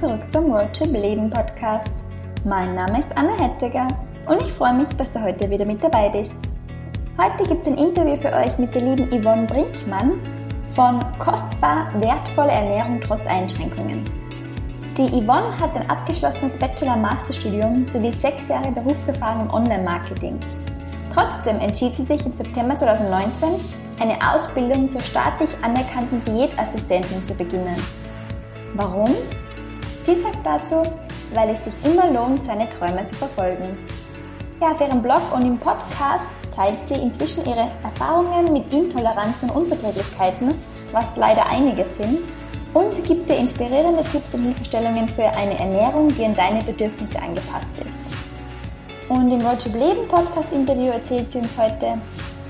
zurück zum Roadtrip Leben Podcast. Mein Name ist Anna Hettiger und ich freue mich, dass du heute wieder mit dabei bist. Heute gibt es ein Interview für euch mit der lieben Yvonne Brinkmann von Kostbar wertvolle Ernährung trotz Einschränkungen. Die Yvonne hat ein abgeschlossenes Bachelor-Masterstudium sowie sechs Jahre Berufserfahrung im Online-Marketing. Trotzdem entschied sie sich im September 2019, eine Ausbildung zur staatlich anerkannten Diätassistentin zu beginnen. Warum? Sie sagt dazu, weil es sich immer lohnt, seine Träume zu verfolgen. Ja, auf ihrem Blog und im Podcast teilt sie inzwischen ihre Erfahrungen mit Intoleranzen und Unverträglichkeiten, was leider einige sind, und sie gibt dir inspirierende Tipps und Hilfestellungen für eine Ernährung, die an deine Bedürfnisse angepasst ist. Und im Roadtrip Leben Podcast Interview erzählt sie uns heute,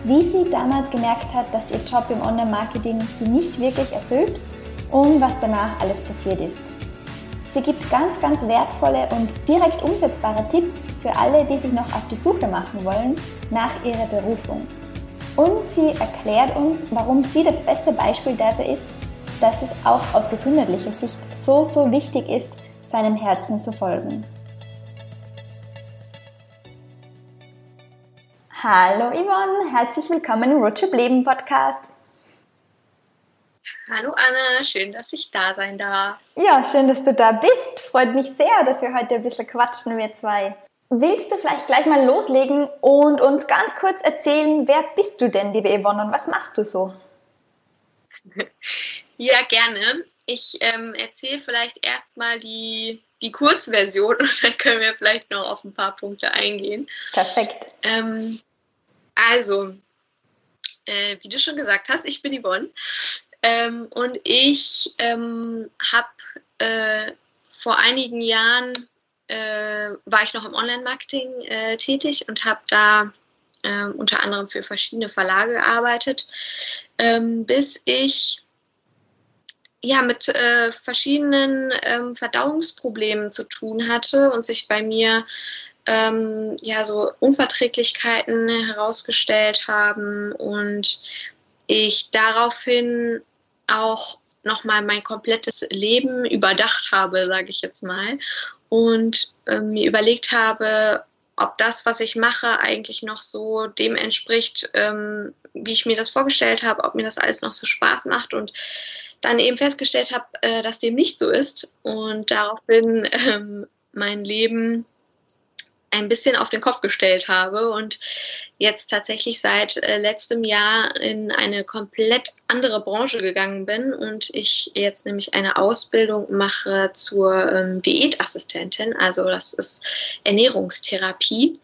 wie sie damals gemerkt hat, dass ihr Job im Online-Marketing sie nicht wirklich erfüllt und was danach alles passiert ist. Sie gibt ganz, ganz wertvolle und direkt umsetzbare Tipps für alle, die sich noch auf die Suche machen wollen nach ihrer Berufung. Und sie erklärt uns, warum sie das beste Beispiel dafür ist, dass es auch aus gesundheitlicher Sicht so, so wichtig ist, seinem Herzen zu folgen. Hallo Yvonne, herzlich willkommen im Roadtrip Leben Podcast. Hallo Anna, schön, dass ich da sein darf. Ja, schön, dass du da bist. Freut mich sehr, dass wir heute ein bisschen quatschen, wir zwei. Willst du vielleicht gleich mal loslegen und uns ganz kurz erzählen, wer bist du denn, liebe Yvonne, und was machst du so? Ja, gerne. Ich ähm, erzähle vielleicht erstmal die, die Kurzversion und dann können wir vielleicht noch auf ein paar Punkte eingehen. Perfekt. Ähm, also, äh, wie du schon gesagt hast, ich bin Yvonne. Ähm, und ich ähm, habe äh, vor einigen Jahren äh, war ich noch im Online-Marketing äh, tätig und habe da ähm, unter anderem für verschiedene Verlage gearbeitet, ähm, bis ich ja mit äh, verschiedenen ähm, Verdauungsproblemen zu tun hatte und sich bei mir ähm, ja so Unverträglichkeiten herausgestellt haben und ich daraufhin auch nochmal mein komplettes Leben überdacht habe, sage ich jetzt mal, und äh, mir überlegt habe, ob das, was ich mache, eigentlich noch so dem entspricht, ähm, wie ich mir das vorgestellt habe, ob mir das alles noch so Spaß macht und dann eben festgestellt habe, äh, dass dem nicht so ist. Und daraufhin ähm, mein Leben ein bisschen auf den Kopf gestellt habe und jetzt tatsächlich seit äh, letztem Jahr in eine komplett andere Branche gegangen bin und ich jetzt nämlich eine Ausbildung mache zur ähm, Diätassistentin, also das ist Ernährungstherapie.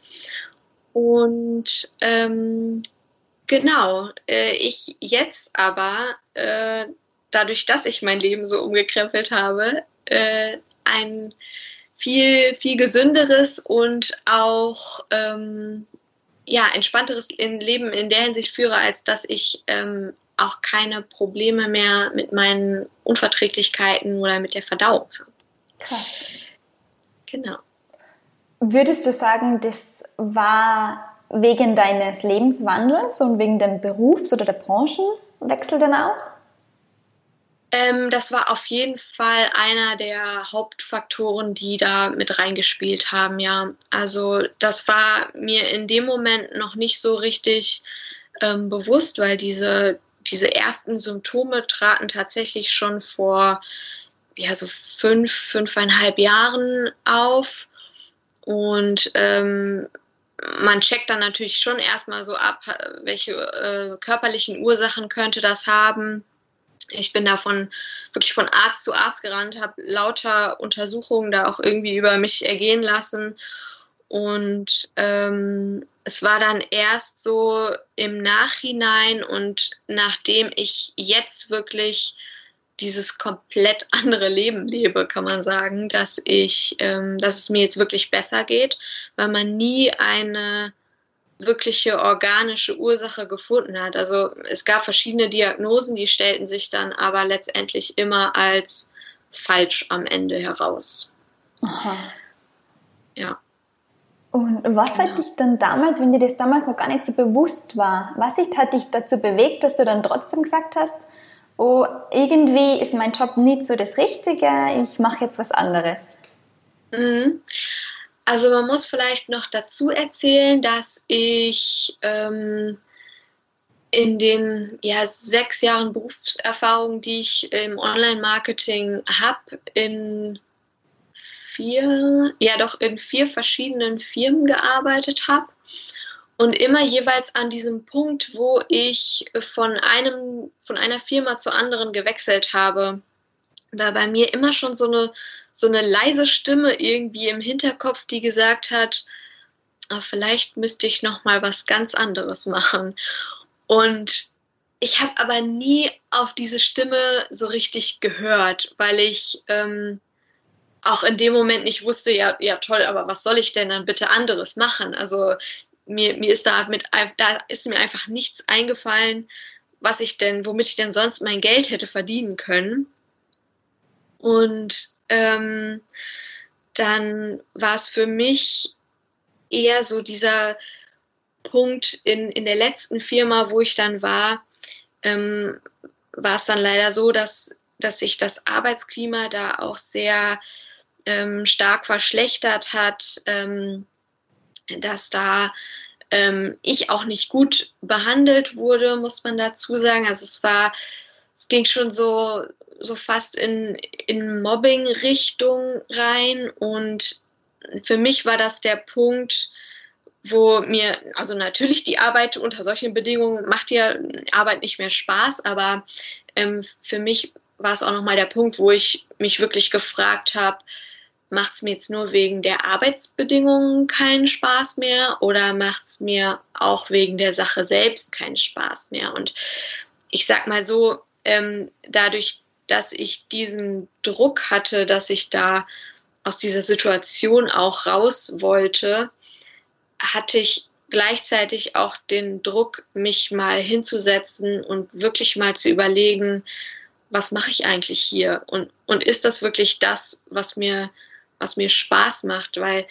Und ähm, genau, äh, ich jetzt aber, äh, dadurch, dass ich mein Leben so umgekrempelt habe, äh, ein viel, viel gesünderes und auch ähm, ja, entspannteres Leben in der Hinsicht führe, als dass ich ähm, auch keine Probleme mehr mit meinen Unverträglichkeiten oder mit der Verdauung habe. Krass. Genau. Würdest du sagen, das war wegen deines Lebenswandels und wegen dem Berufs- oder der Branchenwechsel dann auch? Ähm, das war auf jeden Fall einer der Hauptfaktoren, die da mit reingespielt haben, ja. Also das war mir in dem Moment noch nicht so richtig ähm, bewusst, weil diese, diese ersten Symptome traten tatsächlich schon vor ja, so fünf, fünfeinhalb Jahren auf. Und ähm, man checkt dann natürlich schon erstmal so ab, welche äh, körperlichen Ursachen könnte das haben ich bin davon wirklich von Arzt zu Arzt gerannt, habe lauter Untersuchungen da auch irgendwie über mich ergehen lassen. Und ähm, es war dann erst so im Nachhinein und nachdem ich jetzt wirklich dieses komplett andere Leben lebe, kann man sagen, dass ich, ähm, dass es mir jetzt wirklich besser geht, weil man nie eine wirkliche organische Ursache gefunden hat. Also es gab verschiedene Diagnosen, die stellten sich dann aber letztendlich immer als falsch am Ende heraus. Aha. Ja. Und was genau. hat dich dann damals, wenn dir das damals noch gar nicht so bewusst war, was hat dich dazu bewegt, dass du dann trotzdem gesagt hast, oh, irgendwie ist mein Job nicht so das Richtige, ich mache jetzt was anderes? Mhm. Also man muss vielleicht noch dazu erzählen, dass ich ähm, in den ja, sechs Jahren Berufserfahrung, die ich im Online-Marketing habe, in vier, ja doch in vier verschiedenen Firmen gearbeitet habe und immer jeweils an diesem Punkt, wo ich von einem, von einer Firma zur anderen gewechselt habe, war bei mir immer schon so eine, so eine leise Stimme irgendwie im Hinterkopf, die gesagt hat, ah, vielleicht müsste ich noch mal was ganz anderes machen. Und ich habe aber nie auf diese Stimme so richtig gehört, weil ich ähm, auch in dem Moment nicht wusste, ja, ja toll, aber was soll ich denn dann bitte anderes machen? Also mir, mir ist da mit, da ist mir einfach nichts eingefallen, was ich denn, womit ich denn sonst mein Geld hätte verdienen können. Und ähm, dann war es für mich eher so dieser Punkt in, in der letzten Firma, wo ich dann war, ähm, war es dann leider so, dass, dass sich das Arbeitsklima da auch sehr ähm, stark verschlechtert hat, ähm, dass da ähm, ich auch nicht gut behandelt wurde, muss man dazu sagen. Also es war, es ging schon so, so fast in, in Mobbing-Richtung rein und für mich war das der Punkt, wo mir, also natürlich die Arbeit unter solchen Bedingungen macht ja Arbeit nicht mehr Spaß, aber ähm, für mich war es auch nochmal der Punkt, wo ich mich wirklich gefragt habe, macht es mir jetzt nur wegen der Arbeitsbedingungen keinen Spaß mehr oder macht es mir auch wegen der Sache selbst keinen Spaß mehr? Und ich sag mal so, ähm, dadurch, dass ich diesen Druck hatte, dass ich da aus dieser Situation auch raus wollte, hatte ich gleichzeitig auch den Druck, mich mal hinzusetzen und wirklich mal zu überlegen, was mache ich eigentlich hier? Und, und ist das wirklich das, was mir, was mir Spaß macht? Weil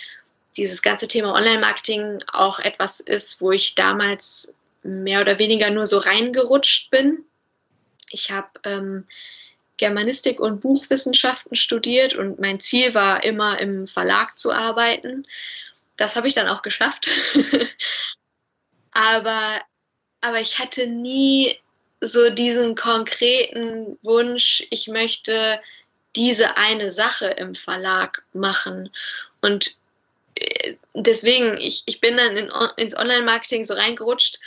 dieses ganze Thema Online-Marketing auch etwas ist, wo ich damals mehr oder weniger nur so reingerutscht bin. Ich habe ähm, Germanistik und Buchwissenschaften studiert und mein Ziel war immer im Verlag zu arbeiten das habe ich dann auch geschafft. aber, aber ich hatte nie so diesen konkreten Wunsch, ich möchte diese eine Sache im Verlag machen. Und äh, deswegen, ich, ich bin dann in, ins Online-Marketing so reingerutscht,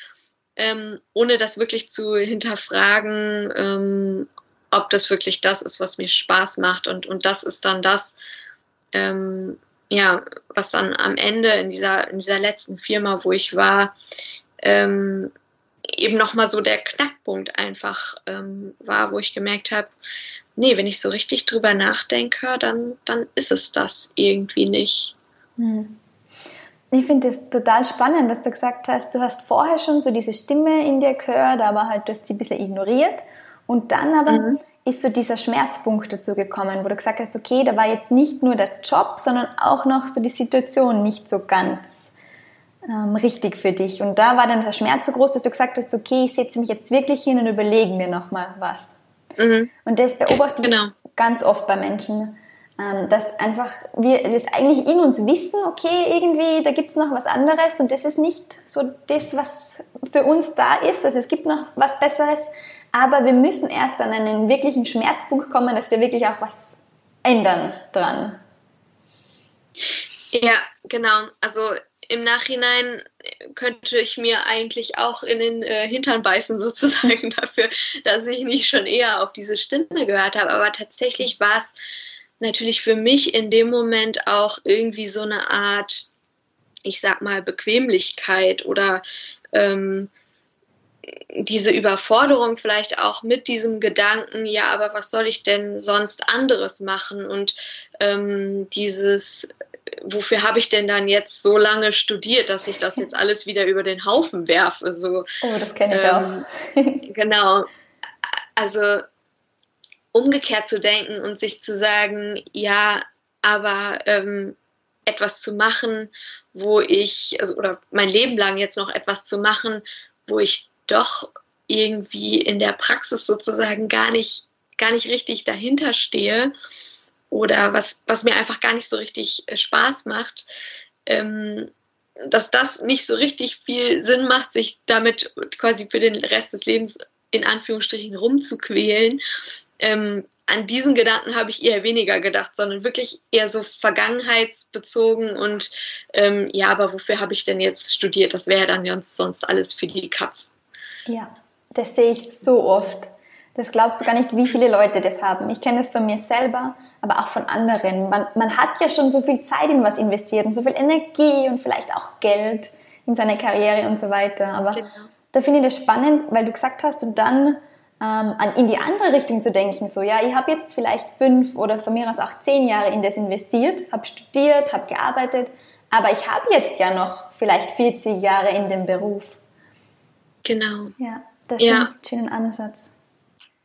ähm, ohne das wirklich zu hinterfragen, ähm, ob das wirklich das ist, was mir Spaß macht. Und, und das ist dann das, ähm, ja, was dann am Ende in dieser, in dieser letzten Firma, wo ich war, ähm, eben nochmal so der Knackpunkt einfach ähm, war, wo ich gemerkt habe, nee, wenn ich so richtig drüber nachdenke, dann, dann ist es das irgendwie nicht. Hm. Ich finde es total spannend, dass du gesagt hast, du hast vorher schon so diese Stimme in dir gehört, aber halt du hast sie ein bisschen ignoriert und dann aber mhm ist so dieser Schmerzpunkt dazu gekommen, wo du gesagt hast, okay, da war jetzt nicht nur der Job, sondern auch noch so die Situation nicht so ganz ähm, richtig für dich. Und da war dann der Schmerz so groß, dass du gesagt hast, okay, ich setze mich jetzt wirklich hin und überlege mir nochmal was. Mhm. Und das beobachte ich genau. ganz oft bei Menschen, ähm, dass einfach wir das eigentlich in uns wissen, okay, irgendwie, da gibt es noch was anderes und das ist nicht so das, was für uns da ist. Also es gibt noch was Besseres, aber wir müssen erst an einen wirklichen Schmerzpunkt kommen, dass wir wirklich auch was ändern dran. Ja, genau. Also im Nachhinein könnte ich mir eigentlich auch in den äh, Hintern beißen, sozusagen, dafür, dass ich nicht schon eher auf diese Stimme gehört habe. Aber tatsächlich war es natürlich für mich in dem Moment auch irgendwie so eine Art, ich sag mal, Bequemlichkeit oder ähm, diese Überforderung vielleicht auch mit diesem Gedanken, ja, aber was soll ich denn sonst anderes machen? Und ähm, dieses, wofür habe ich denn dann jetzt so lange studiert, dass ich das jetzt alles wieder über den Haufen werfe? So, oh, das kenne ich ähm, auch. genau. Also umgekehrt zu denken und sich zu sagen, ja, aber ähm, etwas zu machen, wo ich, also, oder mein Leben lang jetzt noch etwas zu machen, wo ich doch irgendwie in der Praxis sozusagen gar nicht, gar nicht richtig dahinter stehe oder was, was mir einfach gar nicht so richtig äh, Spaß macht, ähm, dass das nicht so richtig viel Sinn macht, sich damit quasi für den Rest des Lebens in Anführungsstrichen rumzuquälen. Ähm, an diesen Gedanken habe ich eher weniger gedacht, sondern wirklich eher so vergangenheitsbezogen und ähm, ja, aber wofür habe ich denn jetzt studiert? Das wäre dann ja sonst alles für die Katz. Ja, das sehe ich so oft. Das glaubst du gar nicht, wie viele Leute das haben. Ich kenne das von mir selber aber auch von anderen. Man, man hat ja schon so viel Zeit in was investiert und so viel Energie und vielleicht auch Geld in seine Karriere und so weiter. Aber genau. da finde ich das spannend, weil du gesagt hast, und dann ähm, an, in die andere Richtung zu denken, so, ja, ich habe jetzt vielleicht fünf oder von mir aus auch zehn Jahre in das investiert, habe studiert, habe gearbeitet, aber ich habe jetzt ja noch vielleicht 40 Jahre in dem Beruf. Genau. Ja, das ja. ich einen schönen Ansatz.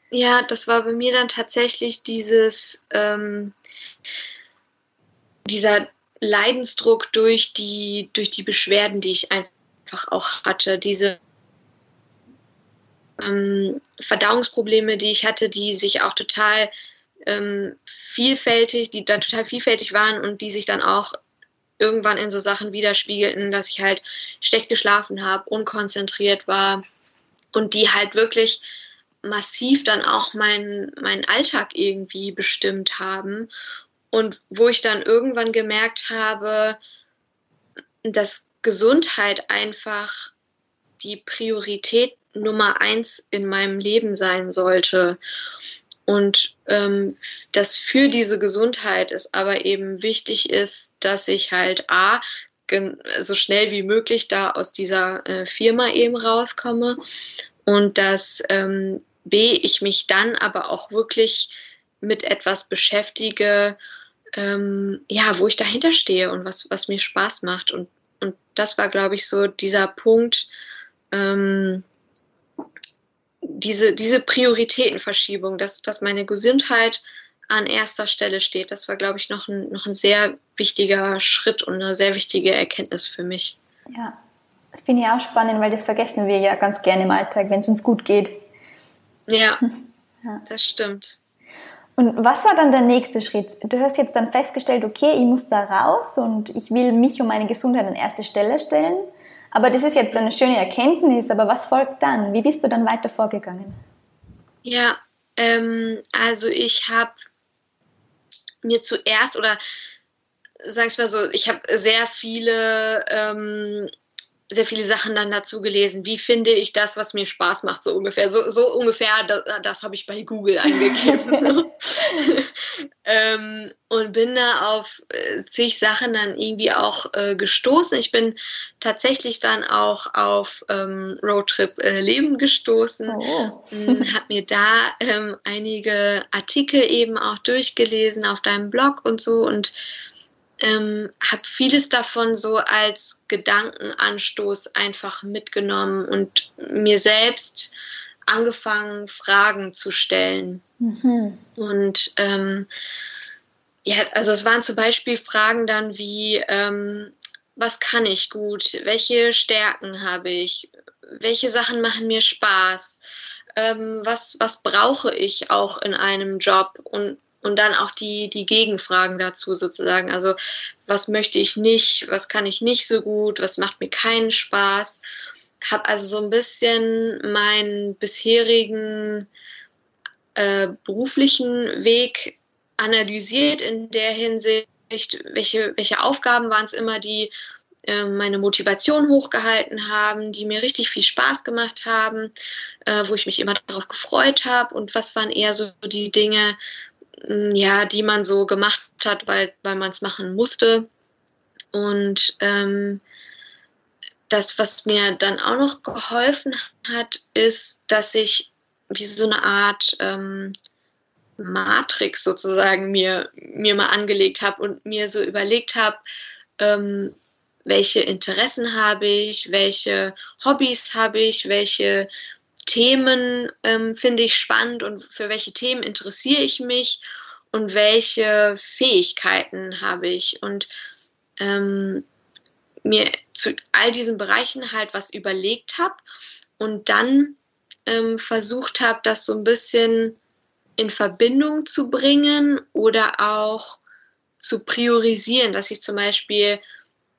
Ja, das war bei mir dann tatsächlich dieses, ähm, dieser Leidensdruck durch die, durch die Beschwerden, die ich einfach auch hatte, diese ähm, Verdauungsprobleme, die ich hatte, die sich auch total ähm, vielfältig, die dann total vielfältig waren und die sich dann auch irgendwann in so Sachen widerspiegelten, dass ich halt schlecht geschlafen habe, unkonzentriert war und die halt wirklich massiv dann auch meinen mein Alltag irgendwie bestimmt haben. Und wo ich dann irgendwann gemerkt habe, dass Gesundheit einfach die Priorität Nummer eins in meinem Leben sein sollte. Und ähm, dass für diese Gesundheit es aber eben wichtig ist, dass ich halt A, so schnell wie möglich da aus dieser äh, Firma eben rauskomme und dass ähm, B, ich mich dann aber auch wirklich mit etwas beschäftige, ähm, ja, wo ich dahinter stehe und was, was mir Spaß macht. Und, und das war, glaube ich, so dieser Punkt, ähm, diese, diese Prioritätenverschiebung, dass, dass meine Gesundheit an erster Stelle steht. Das war, glaube ich, noch ein, noch ein sehr wichtiger Schritt und eine sehr wichtige Erkenntnis für mich. Ja, das finde ich auch spannend, weil das vergessen wir ja ganz gerne im Alltag, wenn es uns gut geht. Ja, ja, das stimmt. Und was war dann der nächste Schritt? Du hast jetzt dann festgestellt, okay, ich muss da raus und ich will mich und meine Gesundheit an erste Stelle stellen. Aber das ist jetzt eine schöne Erkenntnis, aber was folgt dann? Wie bist du dann weiter vorgegangen? Ja, ähm, also ich habe mir zuerst oder sag ich mal so, ich habe sehr viele ähm, sehr viele Sachen dann dazu gelesen. Wie finde ich das, was mir Spaß macht, so ungefähr. So, so ungefähr, das, das habe ich bei Google eingegeben. ähm, und bin da auf äh, zig Sachen dann irgendwie auch äh, gestoßen. Ich bin tatsächlich dann auch auf ähm, Roadtrip äh, Leben gestoßen. Oh. Hm, habe mir da ähm, einige Artikel eben auch durchgelesen auf deinem Blog und so und ähm, habe vieles davon so als Gedankenanstoß einfach mitgenommen und mir selbst angefangen, Fragen zu stellen. Mhm. Und ähm, ja, also es waren zum Beispiel Fragen dann wie, ähm, was kann ich gut? Welche Stärken habe ich? Welche Sachen machen mir Spaß? Ähm, was, was brauche ich auch in einem Job? Und und dann auch die, die Gegenfragen dazu sozusagen. Also was möchte ich nicht, was kann ich nicht so gut, was macht mir keinen Spaß. Habe also so ein bisschen meinen bisherigen äh, beruflichen Weg analysiert in der Hinsicht, welche, welche Aufgaben waren es immer, die äh, meine Motivation hochgehalten haben, die mir richtig viel Spaß gemacht haben, äh, wo ich mich immer darauf gefreut habe und was waren eher so die Dinge, ja, die man so gemacht hat, weil, weil man es machen musste. Und ähm, das, was mir dann auch noch geholfen hat, ist, dass ich wie so eine Art ähm, Matrix sozusagen mir, mir mal angelegt habe und mir so überlegt habe, ähm, welche Interessen habe ich, welche Hobbys habe ich, welche Themen ähm, finde ich spannend und für welche Themen interessiere ich mich und welche Fähigkeiten habe ich. Und ähm, mir zu all diesen Bereichen halt was überlegt habe und dann ähm, versucht habe, das so ein bisschen in Verbindung zu bringen oder auch zu priorisieren, dass ich zum Beispiel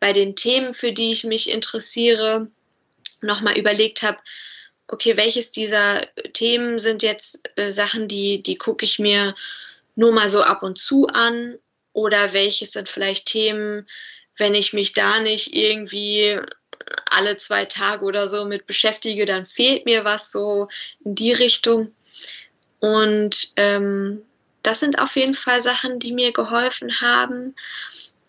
bei den Themen, für die ich mich interessiere, nochmal überlegt habe, okay, welches dieser Themen sind jetzt äh, Sachen, die, die gucke ich mir nur mal so ab und zu an oder welches sind vielleicht Themen, wenn ich mich da nicht irgendwie alle zwei Tage oder so mit beschäftige, dann fehlt mir was so in die Richtung. Und ähm, das sind auf jeden Fall Sachen, die mir geholfen haben.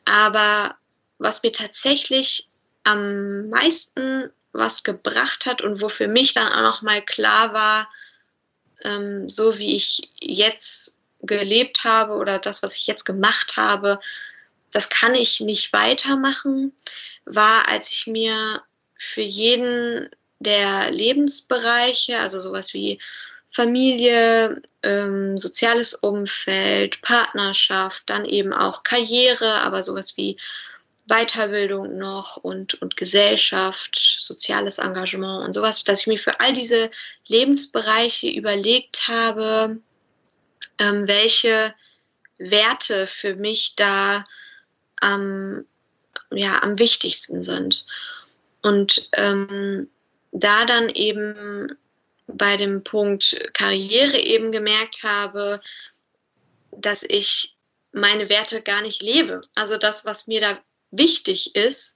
Aber was mir tatsächlich am meisten was gebracht hat und wo für mich dann auch noch mal klar war, ähm, so wie ich jetzt gelebt habe oder das, was ich jetzt gemacht habe, das kann ich nicht weitermachen, war, als ich mir für jeden der Lebensbereiche, also sowas wie Familie, ähm, soziales Umfeld, Partnerschaft, dann eben auch Karriere, aber sowas wie Weiterbildung noch und, und Gesellschaft, soziales Engagement und sowas, dass ich mir für all diese Lebensbereiche überlegt habe, ähm, welche Werte für mich da am, ja, am wichtigsten sind. Und ähm, da dann eben bei dem Punkt Karriere eben gemerkt habe, dass ich meine Werte gar nicht lebe. Also das, was mir da wichtig ist,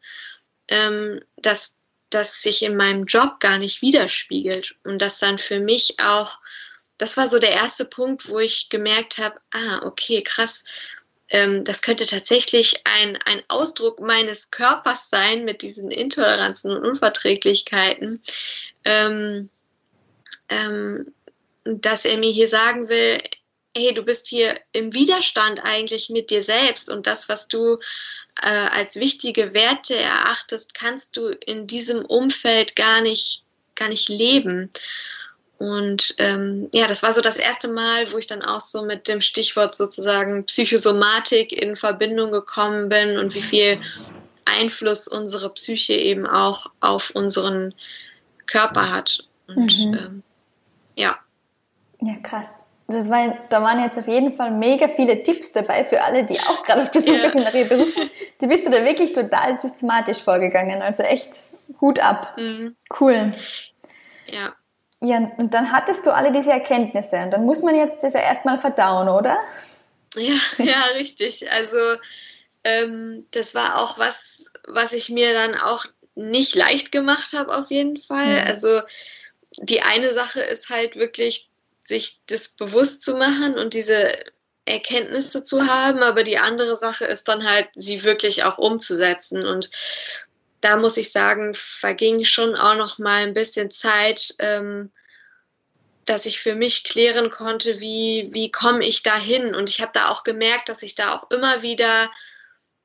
ähm, dass das sich in meinem Job gar nicht widerspiegelt und dass dann für mich auch, das war so der erste Punkt, wo ich gemerkt habe, ah, okay, krass, ähm, das könnte tatsächlich ein, ein Ausdruck meines Körpers sein mit diesen Intoleranzen und Unverträglichkeiten, ähm, ähm, dass er mir hier sagen will, hey, du bist hier im Widerstand eigentlich mit dir selbst und das, was du äh, als wichtige Werte erachtest, kannst du in diesem Umfeld gar nicht, gar nicht leben. Und ähm, ja, das war so das erste Mal, wo ich dann auch so mit dem Stichwort sozusagen Psychosomatik in Verbindung gekommen bin und wie viel Einfluss unsere Psyche eben auch auf unseren Körper hat. Und mhm. ähm, ja. Ja, krass. Das war, da waren jetzt auf jeden Fall mega viele Tipps dabei für alle, die auch gerade auf der Suche ja. sind nach ihren Berufen. Du bist da wirklich total systematisch vorgegangen. Also echt Hut ab. Mhm. Cool. Ja. Ja, und dann hattest du alle diese Erkenntnisse und dann muss man jetzt das ja erstmal verdauen, oder? Ja, ja, richtig. Also ähm, das war auch was, was ich mir dann auch nicht leicht gemacht habe, auf jeden Fall. Mhm. Also die eine Sache ist halt wirklich sich das bewusst zu machen und diese Erkenntnisse zu haben, aber die andere Sache ist dann halt, sie wirklich auch umzusetzen. Und da muss ich sagen, verging schon auch noch mal ein bisschen Zeit, ähm, dass ich für mich klären konnte, wie, wie komme ich da hin. Und ich habe da auch gemerkt, dass ich da auch immer wieder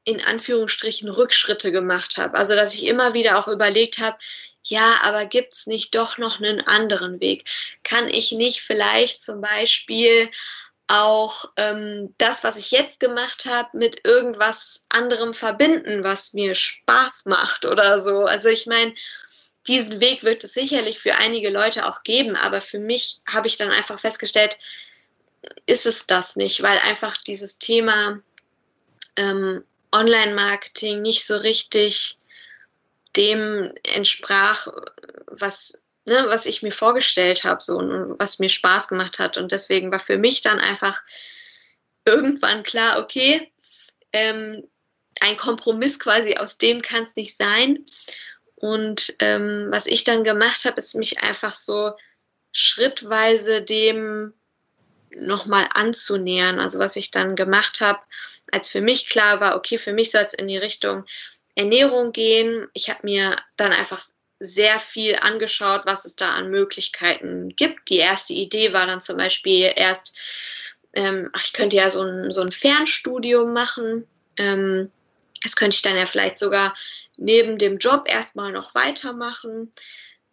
in Anführungsstrichen Rückschritte gemacht habe. Also dass ich immer wieder auch überlegt habe, ja, aber gibt es nicht doch noch einen anderen Weg? Kann ich nicht vielleicht zum Beispiel auch ähm, das, was ich jetzt gemacht habe, mit irgendwas anderem verbinden, was mir Spaß macht oder so? Also ich meine, diesen Weg wird es sicherlich für einige Leute auch geben, aber für mich habe ich dann einfach festgestellt, ist es das nicht, weil einfach dieses Thema ähm, Online-Marketing nicht so richtig dem entsprach, was, ne, was ich mir vorgestellt habe, so und was mir Spaß gemacht hat. Und deswegen war für mich dann einfach irgendwann klar, okay, ähm, ein Kompromiss quasi aus dem kann es nicht sein. Und ähm, was ich dann gemacht habe, ist mich einfach so schrittweise dem nochmal anzunähern. Also was ich dann gemacht habe, als für mich klar war, okay, für mich soll es in die Richtung Ernährung gehen. Ich habe mir dann einfach sehr viel angeschaut, was es da an Möglichkeiten gibt. Die erste Idee war dann zum Beispiel erst, ähm, ach, ich könnte ja so ein, so ein Fernstudium machen. Ähm, das könnte ich dann ja vielleicht sogar neben dem Job erstmal noch weitermachen.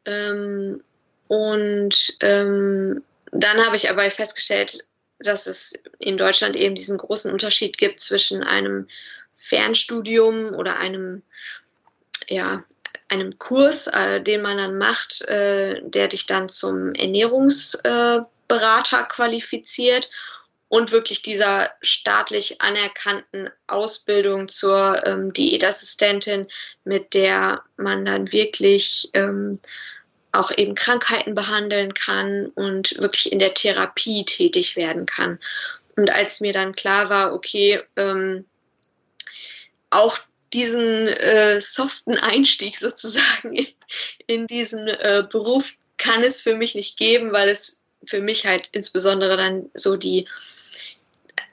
Ähm, und ähm, dann habe ich aber festgestellt, dass es in Deutschland eben diesen großen Unterschied gibt zwischen einem Fernstudium oder einem, ja, einem Kurs, äh, den man dann macht, äh, der dich dann zum Ernährungsberater äh, qualifiziert und wirklich dieser staatlich anerkannten Ausbildung zur ähm, Diätassistentin, mit der man dann wirklich ähm, auch eben Krankheiten behandeln kann und wirklich in der Therapie tätig werden kann. Und als mir dann klar war, okay, ähm, auch diesen äh, soften Einstieg sozusagen in, in diesen äh, Beruf kann es für mich nicht geben, weil es für mich halt insbesondere dann so die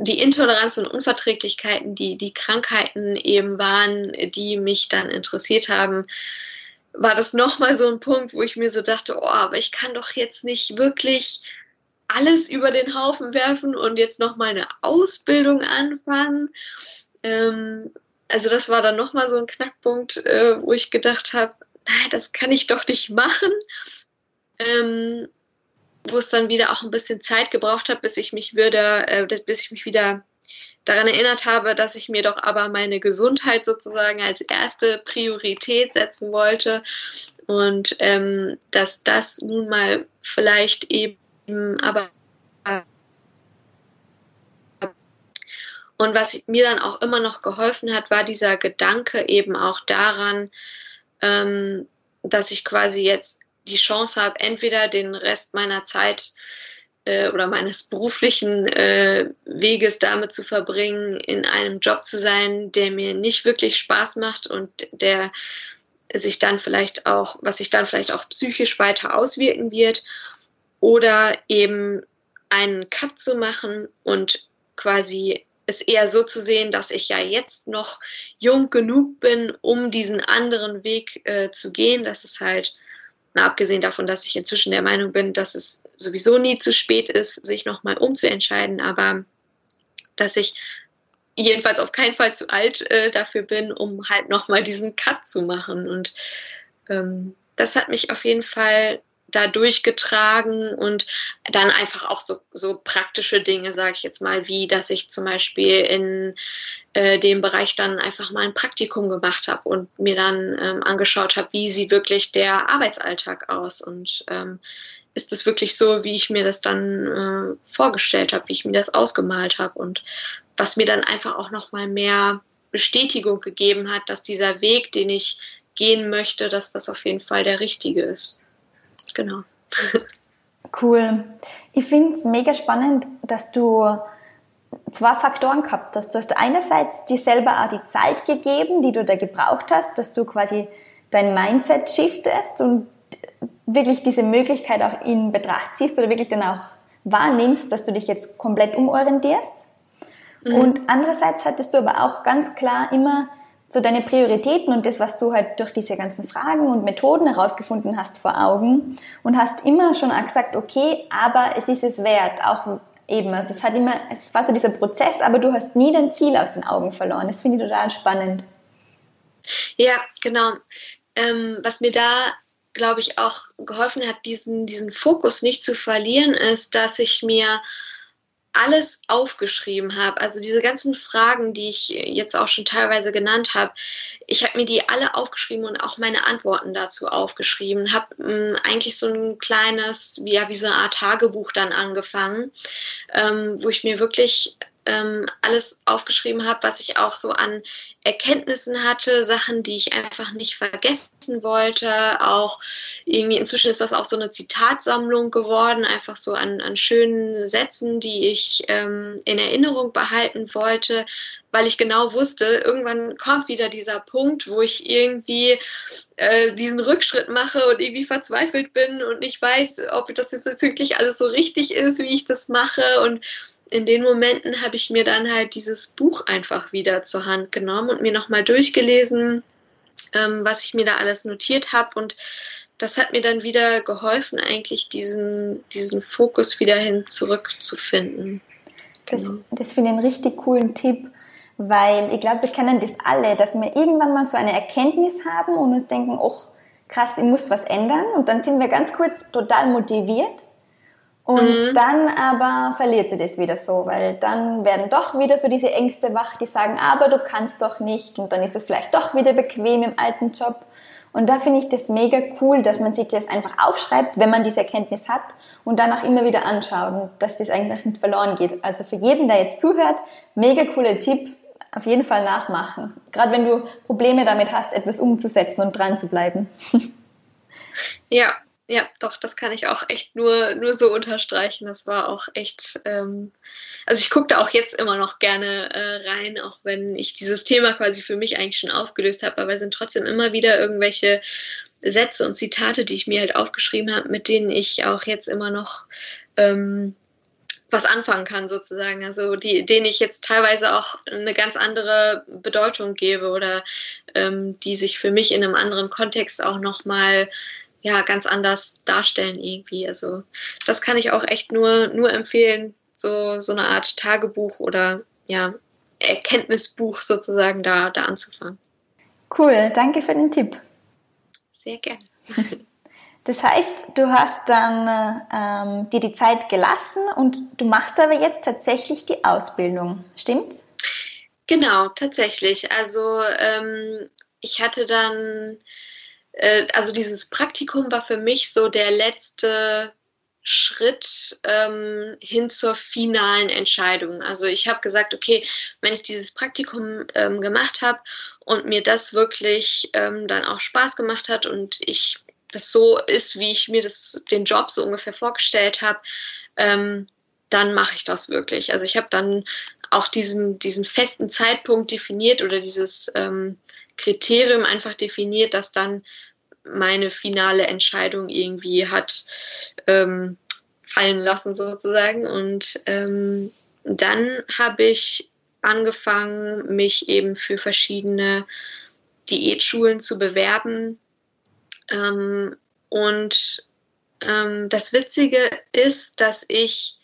die Intoleranz und Unverträglichkeiten, die die Krankheiten eben waren, die mich dann interessiert haben, war das nochmal so ein Punkt, wo ich mir so dachte, oh, aber ich kann doch jetzt nicht wirklich alles über den Haufen werfen und jetzt nochmal eine Ausbildung anfangen. Ähm, also das war dann nochmal so ein Knackpunkt, äh, wo ich gedacht habe, das kann ich doch nicht machen. Ähm, wo es dann wieder auch ein bisschen Zeit gebraucht hat, bis ich mich wieder, äh, bis ich mich wieder daran erinnert habe, dass ich mir doch aber meine Gesundheit sozusagen als erste Priorität setzen wollte und ähm, dass das nun mal vielleicht eben aber und was mir dann auch immer noch geholfen hat, war dieser Gedanke eben auch daran, ähm, dass ich quasi jetzt die Chance habe, entweder den Rest meiner Zeit äh, oder meines beruflichen äh, Weges damit zu verbringen, in einem Job zu sein, der mir nicht wirklich Spaß macht und der sich dann vielleicht auch, was sich dann vielleicht auch psychisch weiter auswirken wird, oder eben einen Cut zu machen und quasi es eher so zu sehen, dass ich ja jetzt noch jung genug bin, um diesen anderen Weg äh, zu gehen, dass es halt Mal abgesehen davon, dass ich inzwischen der Meinung bin, dass es sowieso nie zu spät ist, sich nochmal umzuentscheiden, aber dass ich jedenfalls auf keinen Fall zu alt äh, dafür bin, um halt nochmal diesen Cut zu machen. Und ähm, das hat mich auf jeden Fall da durchgetragen und dann einfach auch so, so praktische Dinge, sage ich jetzt mal, wie dass ich zum Beispiel in äh, dem Bereich dann einfach mal ein Praktikum gemacht habe und mir dann ähm, angeschaut habe, wie sieht wirklich der Arbeitsalltag aus und ähm, ist es wirklich so, wie ich mir das dann äh, vorgestellt habe, wie ich mir das ausgemalt habe und was mir dann einfach auch noch mal mehr Bestätigung gegeben hat, dass dieser Weg, den ich gehen möchte, dass das auf jeden Fall der richtige ist genau. Cool. Ich finde es mega spannend, dass du zwei Faktoren gehabt hast. Du hast einerseits dir selber auch die Zeit gegeben, die du da gebraucht hast, dass du quasi dein Mindset shiftest und wirklich diese Möglichkeit auch in Betracht ziehst oder wirklich dann auch wahrnimmst, dass du dich jetzt komplett umorientierst. Mhm. Und andererseits hattest du aber auch ganz klar immer so deine Prioritäten und das, was du halt durch diese ganzen Fragen und Methoden herausgefunden hast vor Augen und hast immer schon auch gesagt, okay, aber es ist es wert, auch eben, also es hat immer, es war so dieser Prozess, aber du hast nie dein Ziel aus den Augen verloren. Das finde ich total spannend. Ja, genau. Ähm, was mir da, glaube ich, auch geholfen hat, diesen, diesen Fokus nicht zu verlieren, ist, dass ich mir alles aufgeschrieben habe, also diese ganzen Fragen, die ich jetzt auch schon teilweise genannt habe, ich habe mir die alle aufgeschrieben und auch meine Antworten dazu aufgeschrieben, habe ähm, eigentlich so ein kleines, ja, wie so eine Art Tagebuch dann angefangen, ähm, wo ich mir wirklich ähm, alles aufgeschrieben habe, was ich auch so an Erkenntnissen hatte, Sachen, die ich einfach nicht vergessen wollte. Auch irgendwie inzwischen ist das auch so eine Zitatsammlung geworden, einfach so an, an schönen Sätzen, die ich ähm, in Erinnerung behalten wollte, weil ich genau wusste, irgendwann kommt wieder dieser Punkt, wo ich irgendwie äh, diesen Rückschritt mache und irgendwie verzweifelt bin und nicht weiß, ob das jetzt wirklich alles so richtig ist, wie ich das mache und in den Momenten habe ich mir dann halt dieses Buch einfach wieder zur Hand genommen und mir nochmal durchgelesen, ähm, was ich mir da alles notiert habe. Und das hat mir dann wieder geholfen, eigentlich diesen, diesen Fokus wieder hin zurückzufinden. Das, genau. das finde ich einen richtig coolen Tipp, weil ich glaube, wir kennen das alle, dass wir irgendwann mal so eine Erkenntnis haben und uns denken, oh, krass, ich muss was ändern. Und dann sind wir ganz kurz total motiviert und mhm. dann aber verliert sie das wieder so, weil dann werden doch wieder so diese Ängste wach, die sagen, aber du kannst doch nicht. Und dann ist es vielleicht doch wieder bequem im alten Job. Und da finde ich das mega cool, dass man sich das einfach aufschreibt, wenn man diese Erkenntnis hat und danach immer wieder anschaut und dass das eigentlich nicht verloren geht. Also für jeden, der jetzt zuhört, mega cooler Tipp, auf jeden Fall nachmachen. Gerade wenn du Probleme damit hast, etwas umzusetzen und dran zu bleiben. Ja, ja, doch, das kann ich auch echt nur, nur so unterstreichen. Das war auch echt, ähm, also ich gucke da auch jetzt immer noch gerne äh, rein, auch wenn ich dieses Thema quasi für mich eigentlich schon aufgelöst habe, aber es sind trotzdem immer wieder irgendwelche Sätze und Zitate, die ich mir halt aufgeschrieben habe, mit denen ich auch jetzt immer noch ähm, was anfangen kann sozusagen. Also die, denen ich jetzt teilweise auch eine ganz andere Bedeutung gebe oder ähm, die sich für mich in einem anderen Kontext auch nochmal ja, ganz anders darstellen irgendwie. Also das kann ich auch echt nur, nur empfehlen, so, so eine Art Tagebuch oder ja, Erkenntnisbuch sozusagen da, da anzufangen. Cool, danke für den Tipp. Sehr gerne. Das heißt, du hast dann ähm, dir die Zeit gelassen und du machst aber jetzt tatsächlich die Ausbildung, stimmt's? Genau, tatsächlich. Also ähm, ich hatte dann äh, also dieses Praktikum war für mich so der letzte Schritt ähm, hin zur finalen Entscheidung. Also ich habe gesagt, okay, wenn ich dieses Praktikum ähm, gemacht habe und mir das wirklich ähm, dann auch Spaß gemacht hat und ich das so ist, wie ich mir das den Job so ungefähr vorgestellt habe, ähm, dann mache ich das wirklich. Also ich habe dann auch diesen, diesen festen Zeitpunkt definiert oder dieses ähm, Kriterium einfach definiert, dass dann meine finale Entscheidung irgendwie hat ähm, fallen lassen sozusagen. Und ähm, dann habe ich angefangen, mich eben für verschiedene Diätschulen zu bewerben. Ähm, und ähm, das Witzige ist, dass ich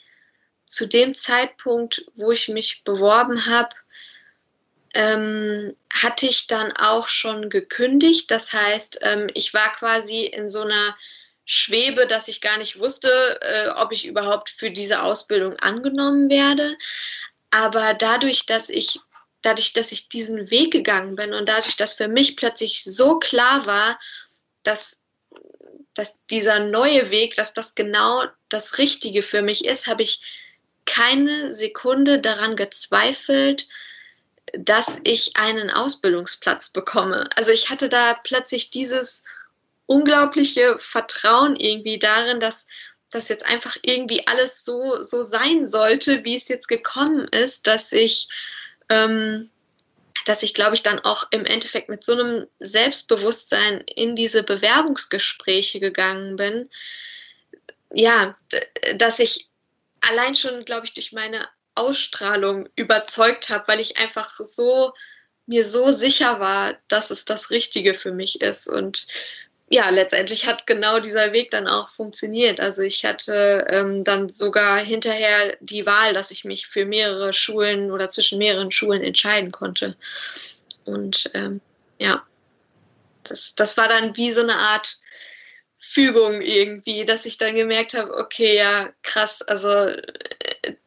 zu dem Zeitpunkt, wo ich mich beworben habe, ähm, hatte ich dann auch schon gekündigt. Das heißt, ähm, ich war quasi in so einer Schwebe, dass ich gar nicht wusste, äh, ob ich überhaupt für diese Ausbildung angenommen werde. Aber dadurch, dass ich dadurch, dass ich diesen Weg gegangen bin und dadurch, dass für mich plötzlich so klar war, dass, dass dieser neue Weg, dass das genau das Richtige für mich ist, habe ich keine Sekunde daran gezweifelt, dass ich einen Ausbildungsplatz bekomme. Also ich hatte da plötzlich dieses unglaubliche Vertrauen irgendwie darin, dass das jetzt einfach irgendwie alles so, so sein sollte, wie es jetzt gekommen ist, dass ich, ähm, dass ich, glaube ich, dann auch im Endeffekt mit so einem Selbstbewusstsein in diese Bewerbungsgespräche gegangen bin. Ja, dass ich allein schon, glaube ich, durch meine Ausstrahlung überzeugt habe, weil ich einfach so mir so sicher war, dass es das Richtige für mich ist. Und ja, letztendlich hat genau dieser Weg dann auch funktioniert. Also ich hatte ähm, dann sogar hinterher die Wahl, dass ich mich für mehrere Schulen oder zwischen mehreren Schulen entscheiden konnte. Und ähm, ja, das, das war dann wie so eine Art Fügung irgendwie, dass ich dann gemerkt habe, okay, ja, krass, also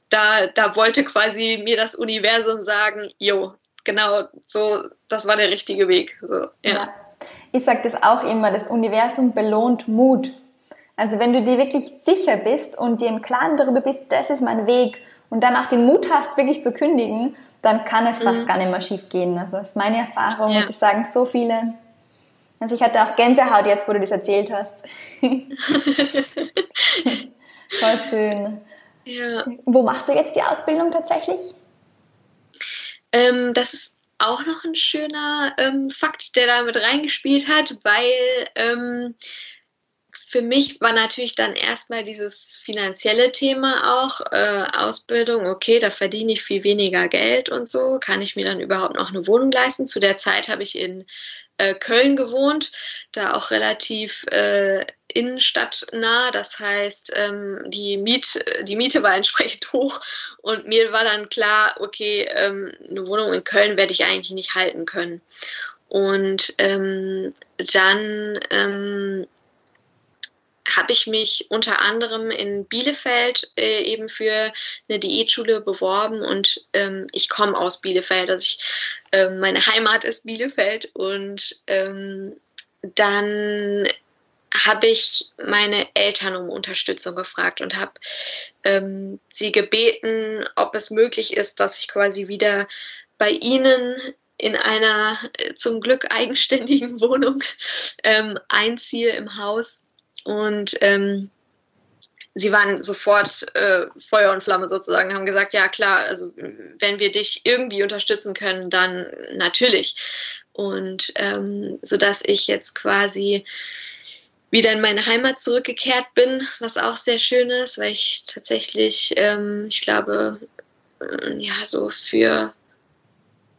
da, da wollte quasi mir das Universum sagen, jo, genau, so, das war der richtige Weg. So, ja. ja. Ich sage das auch immer, das Universum belohnt Mut. Also wenn du dir wirklich sicher bist und dir im Klaren darüber bist, das ist mein Weg und danach den Mut hast, wirklich zu kündigen, dann kann es fast mhm. gar nicht mehr schief gehen. Also das ist meine Erfahrung ja. und das sagen so viele. Also ich hatte auch Gänsehaut jetzt, wo du das erzählt hast. Voll schön. Ja. Wo machst du jetzt die Ausbildung tatsächlich? Ähm, das ist auch noch ein schöner ähm, Fakt, der da mit reingespielt hat, weil ähm, für mich war natürlich dann erstmal dieses finanzielle Thema auch, äh, Ausbildung, okay, da verdiene ich viel weniger Geld und so, kann ich mir dann überhaupt noch eine Wohnung leisten? Zu der Zeit habe ich in äh, Köln gewohnt, da auch relativ äh, innenstadtnah. Das heißt, ähm, die, Miet, die Miete war entsprechend hoch und mir war dann klar, okay, ähm, eine Wohnung in Köln werde ich eigentlich nicht halten können. Und ähm, dann ähm, habe ich mich unter anderem in Bielefeld äh, eben für eine Diätschule beworben und ähm, ich komme aus Bielefeld. Also ich, äh, meine Heimat ist Bielefeld und ähm, dann habe ich meine Eltern um Unterstützung gefragt und habe ähm, sie gebeten, ob es möglich ist, dass ich quasi wieder bei ihnen in einer äh, zum Glück eigenständigen Wohnung ähm, einziehe im Haus. Und ähm, sie waren sofort äh, Feuer und Flamme sozusagen, haben gesagt, ja klar, also wenn wir dich irgendwie unterstützen können, dann natürlich. Und ähm, so dass ich jetzt quasi wieder in meine Heimat zurückgekehrt bin, was auch sehr schön ist, weil ich tatsächlich, ähm, ich glaube, äh, ja, so für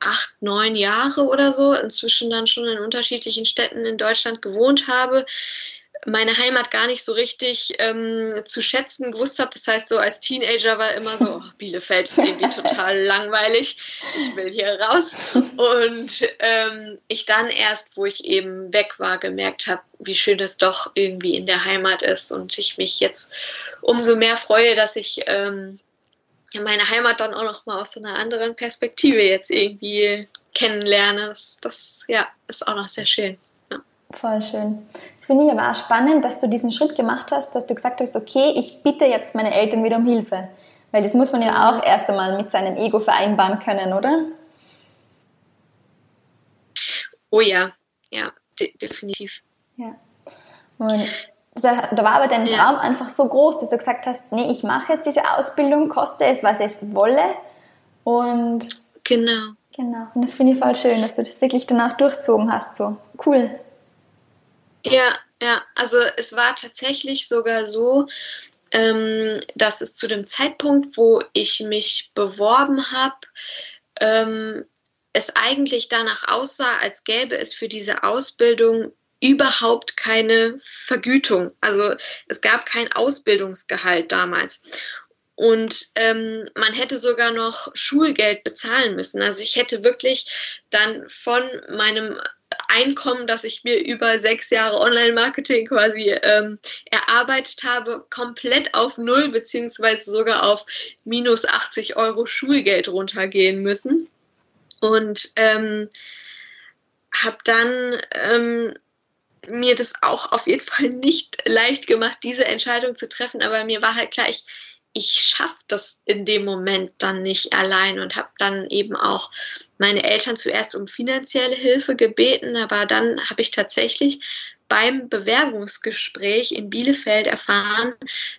acht, neun Jahre oder so, inzwischen dann schon in unterschiedlichen Städten in Deutschland gewohnt habe, meine Heimat gar nicht so richtig ähm, zu schätzen gewusst habe. Das heißt, so als Teenager war immer so, oh, Bielefeld ist irgendwie total langweilig, ich will hier raus. Und ähm, ich dann erst, wo ich eben weg war, gemerkt habe, wie schön es doch irgendwie in der Heimat ist und ich mich jetzt umso mehr freue, dass ich ähm, meine Heimat dann auch noch mal aus einer anderen Perspektive jetzt irgendwie kennenlerne. Das, das ja, ist auch noch sehr schön. Voll schön. Das finde ich aber auch spannend, dass du diesen Schritt gemacht hast, dass du gesagt hast, okay, ich bitte jetzt meine Eltern wieder um Hilfe. Weil das muss man ja auch erst einmal mit seinem Ego vereinbaren können, oder? Oh ja, ja, definitiv. Ja. Und da, war aber dein Traum ja. einfach so groß, dass du gesagt hast, nee, ich mache jetzt diese Ausbildung, koste es, was es wolle. Und genau. Genau. Und das finde ich voll schön, dass du das wirklich danach durchzogen hast. So cool. Ja, ja. Also es war tatsächlich sogar so, ähm, dass es zu dem Zeitpunkt, wo ich mich beworben habe, ähm, es eigentlich danach aussah, als gäbe es für diese Ausbildung überhaupt keine Vergütung. Also es gab kein Ausbildungsgehalt damals. Und ähm, man hätte sogar noch Schulgeld bezahlen müssen. Also ich hätte wirklich dann von meinem Einkommen, das ich mir über sechs Jahre Online-Marketing quasi ähm, erarbeitet habe, komplett auf Null beziehungsweise sogar auf minus 80 Euro Schulgeld runtergehen müssen. Und ähm, habe dann ähm, mir das auch auf jeden Fall nicht leicht gemacht, diese Entscheidung zu treffen, aber mir war halt klar, ich, ich schaffe das in dem Moment dann nicht allein und habe dann eben auch meine Eltern zuerst um finanzielle Hilfe gebeten, aber dann habe ich tatsächlich beim Bewerbungsgespräch in Bielefeld erfahren,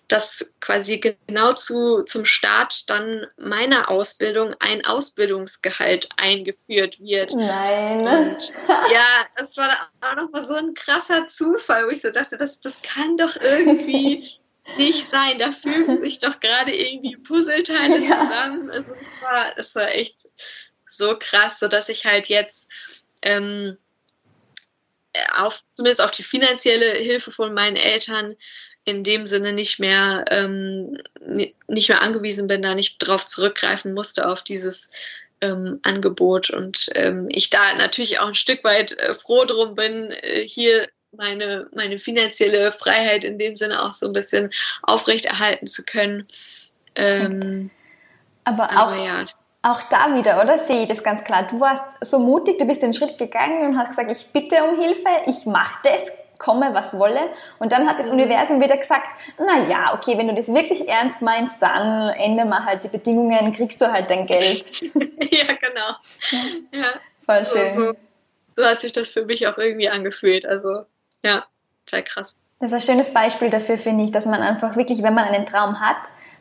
dass quasi genau zu, zum Start dann meiner Ausbildung ein Ausbildungsgehalt eingeführt wird. Nein. Und ja, das war auch nochmal so ein krasser Zufall, wo ich so dachte, das, das kann doch irgendwie nicht sein. Da fügen sich doch gerade irgendwie Puzzleteile ja. zusammen. Also es war, es war echt so krass, sodass ich halt jetzt ähm, auf, zumindest auf die finanzielle Hilfe von meinen Eltern in dem Sinne nicht mehr, ähm, nicht mehr angewiesen bin, da nicht drauf zurückgreifen musste auf dieses ähm, Angebot und ähm, ich da natürlich auch ein Stück weit äh, froh drum bin, äh, hier meine, meine finanzielle Freiheit in dem Sinne auch so ein bisschen aufrechterhalten zu können. Ähm, aber, aber auch, ja. auch da wieder, oder? Sehe ich das ganz klar. Du warst so mutig, du bist den Schritt gegangen und hast gesagt, ich bitte um Hilfe, ich mache das, komme, was wolle. Und dann hat das mhm. Universum wieder gesagt, na ja, okay, wenn du das wirklich ernst meinst, dann ändere mal halt die Bedingungen, kriegst du halt dein Geld. ja, genau. Ja. ja. Voll schön. So, so, so hat sich das für mich auch irgendwie angefühlt. Also ja, total krass. Das ist ein schönes Beispiel dafür, finde ich, dass man einfach wirklich, wenn man einen Traum hat,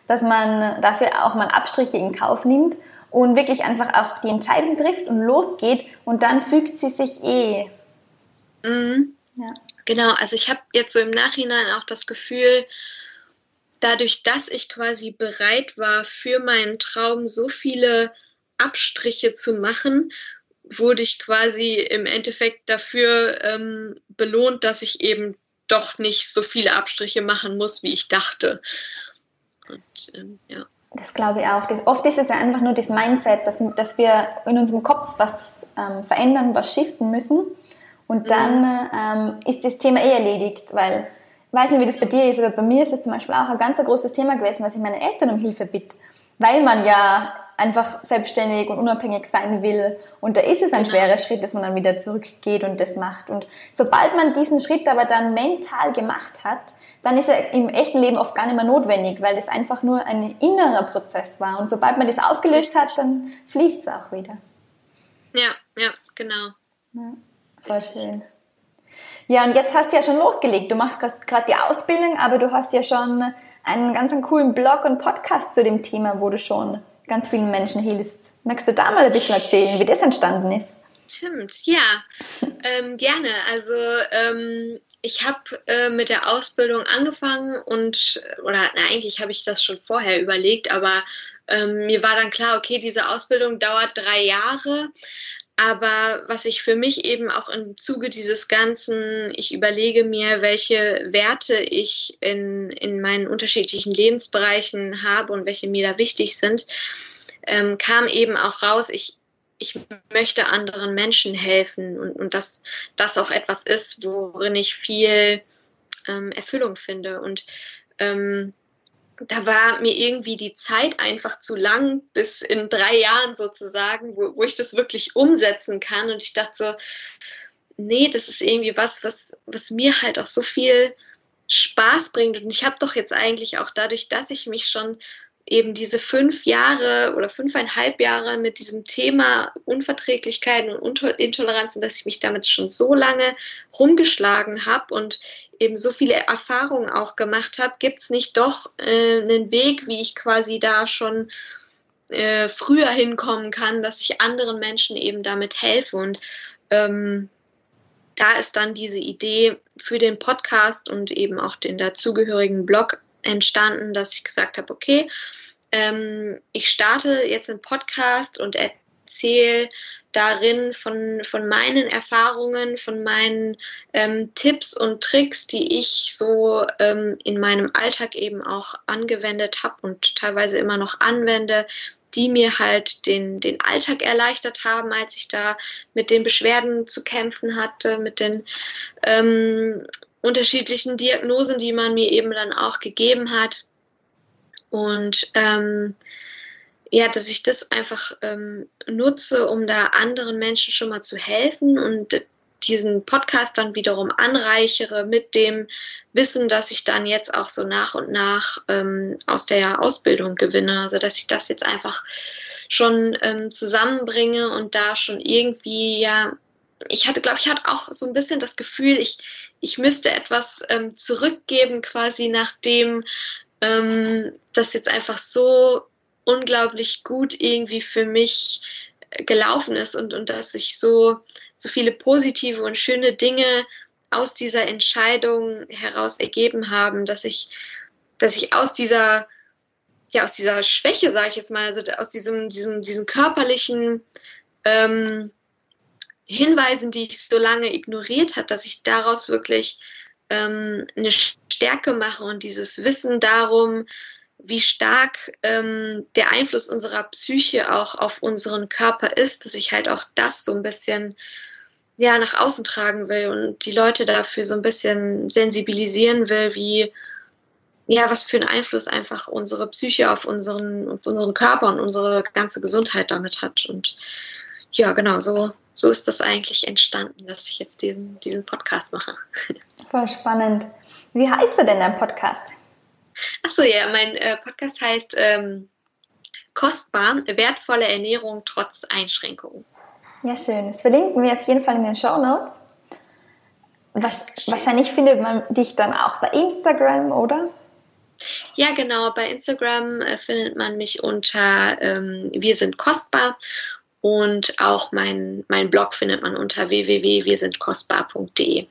dass man dafür auch mal Abstriche in Kauf nimmt und wirklich einfach auch die Entscheidung trifft und losgeht und dann fügt sie sich eh. Mhm. Ja. Genau, also ich habe jetzt so im Nachhinein auch das Gefühl, dadurch, dass ich quasi bereit war, für meinen Traum so viele Abstriche zu machen wurde ich quasi im Endeffekt dafür ähm, belohnt, dass ich eben doch nicht so viele Abstriche machen muss, wie ich dachte. Und, ähm, ja. Das glaube ich auch. Das, oft ist es einfach nur das Mindset, dass, dass wir in unserem Kopf was ähm, verändern, was shiften müssen. Und mhm. dann mhm. ist das Thema eh erledigt, weil ich weiß nicht, wie das bei dir ist, aber bei mir ist es zum Beispiel auch ein ganz großes Thema gewesen, dass ich meine Eltern um Hilfe bitte. Weil man ja einfach selbstständig und unabhängig sein will. Und da ist es ein genau. schwerer Schritt, dass man dann wieder zurückgeht und das macht. Und sobald man diesen Schritt aber dann mental gemacht hat, dann ist er im echten Leben oft gar nicht mehr notwendig, weil es einfach nur ein innerer Prozess war. Und sobald man das aufgelöst hat, dann fließt es auch wieder. Ja, ja, genau. Ja, voll schön. Ja, und jetzt hast du ja schon losgelegt. Du machst gerade die Ausbildung, aber du hast ja schon einen ganz einen coolen Blog und Podcast zu dem Thema, wo du schon ganz vielen Menschen hilfst. Magst du da mal ein bisschen erzählen, wie das entstanden ist? Stimmt, ja, ähm, gerne. Also ähm, ich habe äh, mit der Ausbildung angefangen und, oder na, eigentlich habe ich das schon vorher überlegt, aber ähm, mir war dann klar, okay, diese Ausbildung dauert drei Jahre. Aber was ich für mich eben auch im Zuge dieses Ganzen, ich überlege mir, welche Werte ich in, in meinen unterschiedlichen Lebensbereichen habe und welche mir da wichtig sind, ähm, kam eben auch raus, ich, ich möchte anderen Menschen helfen und, und dass das auch etwas ist, worin ich viel ähm, Erfüllung finde. Und ähm, da war mir irgendwie die Zeit einfach zu lang, bis in drei Jahren sozusagen, wo, wo ich das wirklich umsetzen kann. Und ich dachte so, nee, das ist irgendwie was, was, was mir halt auch so viel Spaß bringt. Und ich habe doch jetzt eigentlich auch dadurch, dass ich mich schon eben diese fünf Jahre oder fünfeinhalb Jahre mit diesem Thema Unverträglichkeiten und Intoleranzen, dass ich mich damit schon so lange rumgeschlagen habe und eben so viele Erfahrungen auch gemacht habe, gibt es nicht doch äh, einen Weg, wie ich quasi da schon äh, früher hinkommen kann, dass ich anderen Menschen eben damit helfe. Und ähm, da ist dann diese Idee für den Podcast und eben auch den dazugehörigen Blog entstanden, dass ich gesagt habe, okay, ähm, ich starte jetzt einen Podcast und erzähle darin von, von meinen Erfahrungen, von meinen ähm, Tipps und Tricks, die ich so ähm, in meinem Alltag eben auch angewendet habe und teilweise immer noch anwende, die mir halt den, den Alltag erleichtert haben, als ich da mit den Beschwerden zu kämpfen hatte, mit den ähm, unterschiedlichen Diagnosen, die man mir eben dann auch gegeben hat. Und ähm, ja, dass ich das einfach ähm, nutze, um da anderen Menschen schon mal zu helfen und diesen Podcast dann wiederum anreichere mit dem Wissen, dass ich dann jetzt auch so nach und nach ähm, aus der Ausbildung gewinne. Also dass ich das jetzt einfach schon ähm, zusammenbringe und da schon irgendwie ja ich hatte, glaube ich, hatte auch so ein bisschen das Gefühl, ich, ich müsste etwas ähm, zurückgeben, quasi nachdem ähm, das jetzt einfach so unglaublich gut irgendwie für mich gelaufen ist und, und dass sich so, so viele positive und schöne Dinge aus dieser Entscheidung heraus ergeben haben, dass ich, dass ich aus dieser, ja, aus dieser Schwäche, sage ich jetzt mal, also aus diesem, diesem, diesem körperlichen ähm, Hinweisen, die ich so lange ignoriert habe, dass ich daraus wirklich ähm, eine Stärke mache und dieses Wissen darum, wie stark ähm, der Einfluss unserer Psyche auch auf unseren Körper ist, dass ich halt auch das so ein bisschen ja nach außen tragen will und die Leute dafür so ein bisschen sensibilisieren will, wie ja, was für einen Einfluss einfach unsere Psyche auf unseren, auf unseren Körper und unsere ganze Gesundheit damit hat. Und ja, genau, so, so ist das eigentlich entstanden, dass ich jetzt diesen, diesen Podcast mache. Voll spannend. Wie heißt er denn dein Podcast? Achso, ja, mein äh, Podcast heißt ähm, Kostbar, wertvolle Ernährung trotz Einschränkungen. Ja, schön. Das verlinken wir auf jeden Fall in den Show Notes. Wahrscheinlich findet man dich dann auch bei Instagram, oder? Ja, genau. Bei Instagram äh, findet man mich unter ähm, Wir sind kostbar und auch mein, mein Blog findet man unter www.wirsindkostbar.de.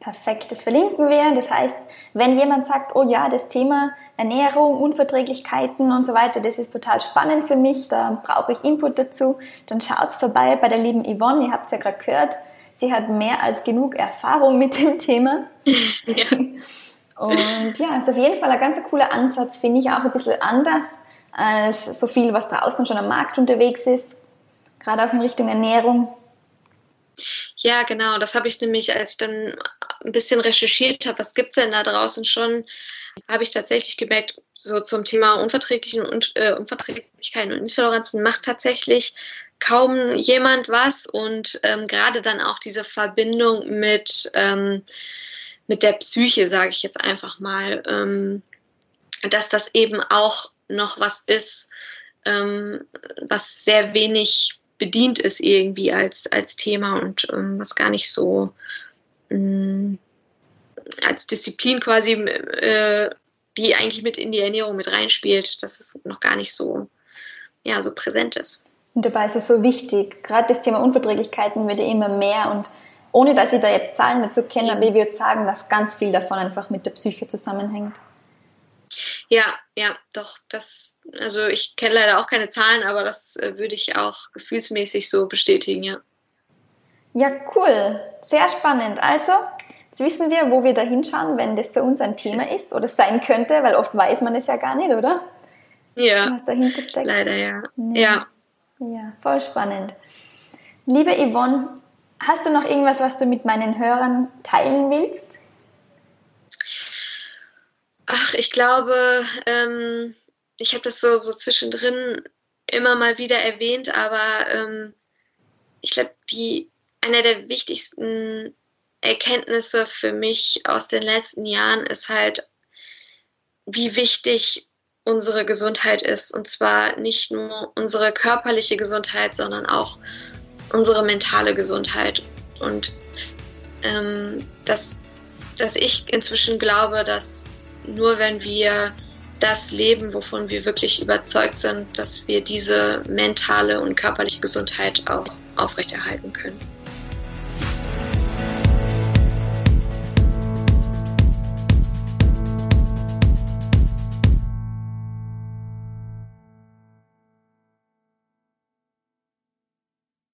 Perfekt, das verlinken wir. Das heißt, wenn jemand sagt, oh ja, das Thema Ernährung, Unverträglichkeiten und so weiter, das ist total spannend für mich, da brauche ich Input dazu, dann schaut's vorbei bei der lieben Yvonne. Ihr habt es ja gerade gehört, sie hat mehr als genug Erfahrung mit dem Thema. Ja. Und ja, ist auf jeden Fall ein ganz cooler Ansatz, finde ich auch ein bisschen anders als so viel, was draußen schon am Markt unterwegs ist gerade auch in Richtung Ernährung? Ja, genau. Das habe ich nämlich, als ich dann ein bisschen recherchiert habe, was gibt es denn da draußen schon, habe ich tatsächlich gemerkt, so zum Thema Unverträglichen und, äh, Unverträglichkeiten und Intoleranzen macht tatsächlich kaum jemand was und ähm, gerade dann auch diese Verbindung mit, ähm, mit der Psyche, sage ich jetzt einfach mal, ähm, dass das eben auch noch was ist, ähm, was sehr wenig bedient ist irgendwie als, als Thema und ähm, was gar nicht so mh, als Disziplin quasi äh, wie eigentlich mit in die Ernährung mit reinspielt, dass es noch gar nicht so, ja, so präsent ist. Und dabei ist es so wichtig, gerade das Thema Unverträglichkeiten wird ja immer mehr und ohne dass ich da jetzt Zahlen dazu kenne, aber ich würde sagen, dass ganz viel davon einfach mit der Psyche zusammenhängt. Ja, ja, doch. Das, also ich kenne leider auch keine Zahlen, aber das äh, würde ich auch gefühlsmäßig so bestätigen, ja. Ja, cool. Sehr spannend. Also, jetzt wissen wir, wo wir da hinschauen, wenn das für uns ein Thema ist oder sein könnte, weil oft weiß man es ja gar nicht, oder? Ja. Was dahinter steckt. Leider, ja. Nee. Ja. Ja, voll spannend. Liebe Yvonne, hast du noch irgendwas, was du mit meinen Hörern teilen willst? Ach, ich glaube, ähm, ich habe das so, so zwischendrin immer mal wieder erwähnt, aber ähm, ich glaube, die einer der wichtigsten Erkenntnisse für mich aus den letzten Jahren ist halt, wie wichtig unsere Gesundheit ist. Und zwar nicht nur unsere körperliche Gesundheit, sondern auch unsere mentale Gesundheit. Und ähm, dass, dass ich inzwischen glaube, dass nur wenn wir das leben, wovon wir wirklich überzeugt sind, dass wir diese mentale und körperliche Gesundheit auch aufrechterhalten können.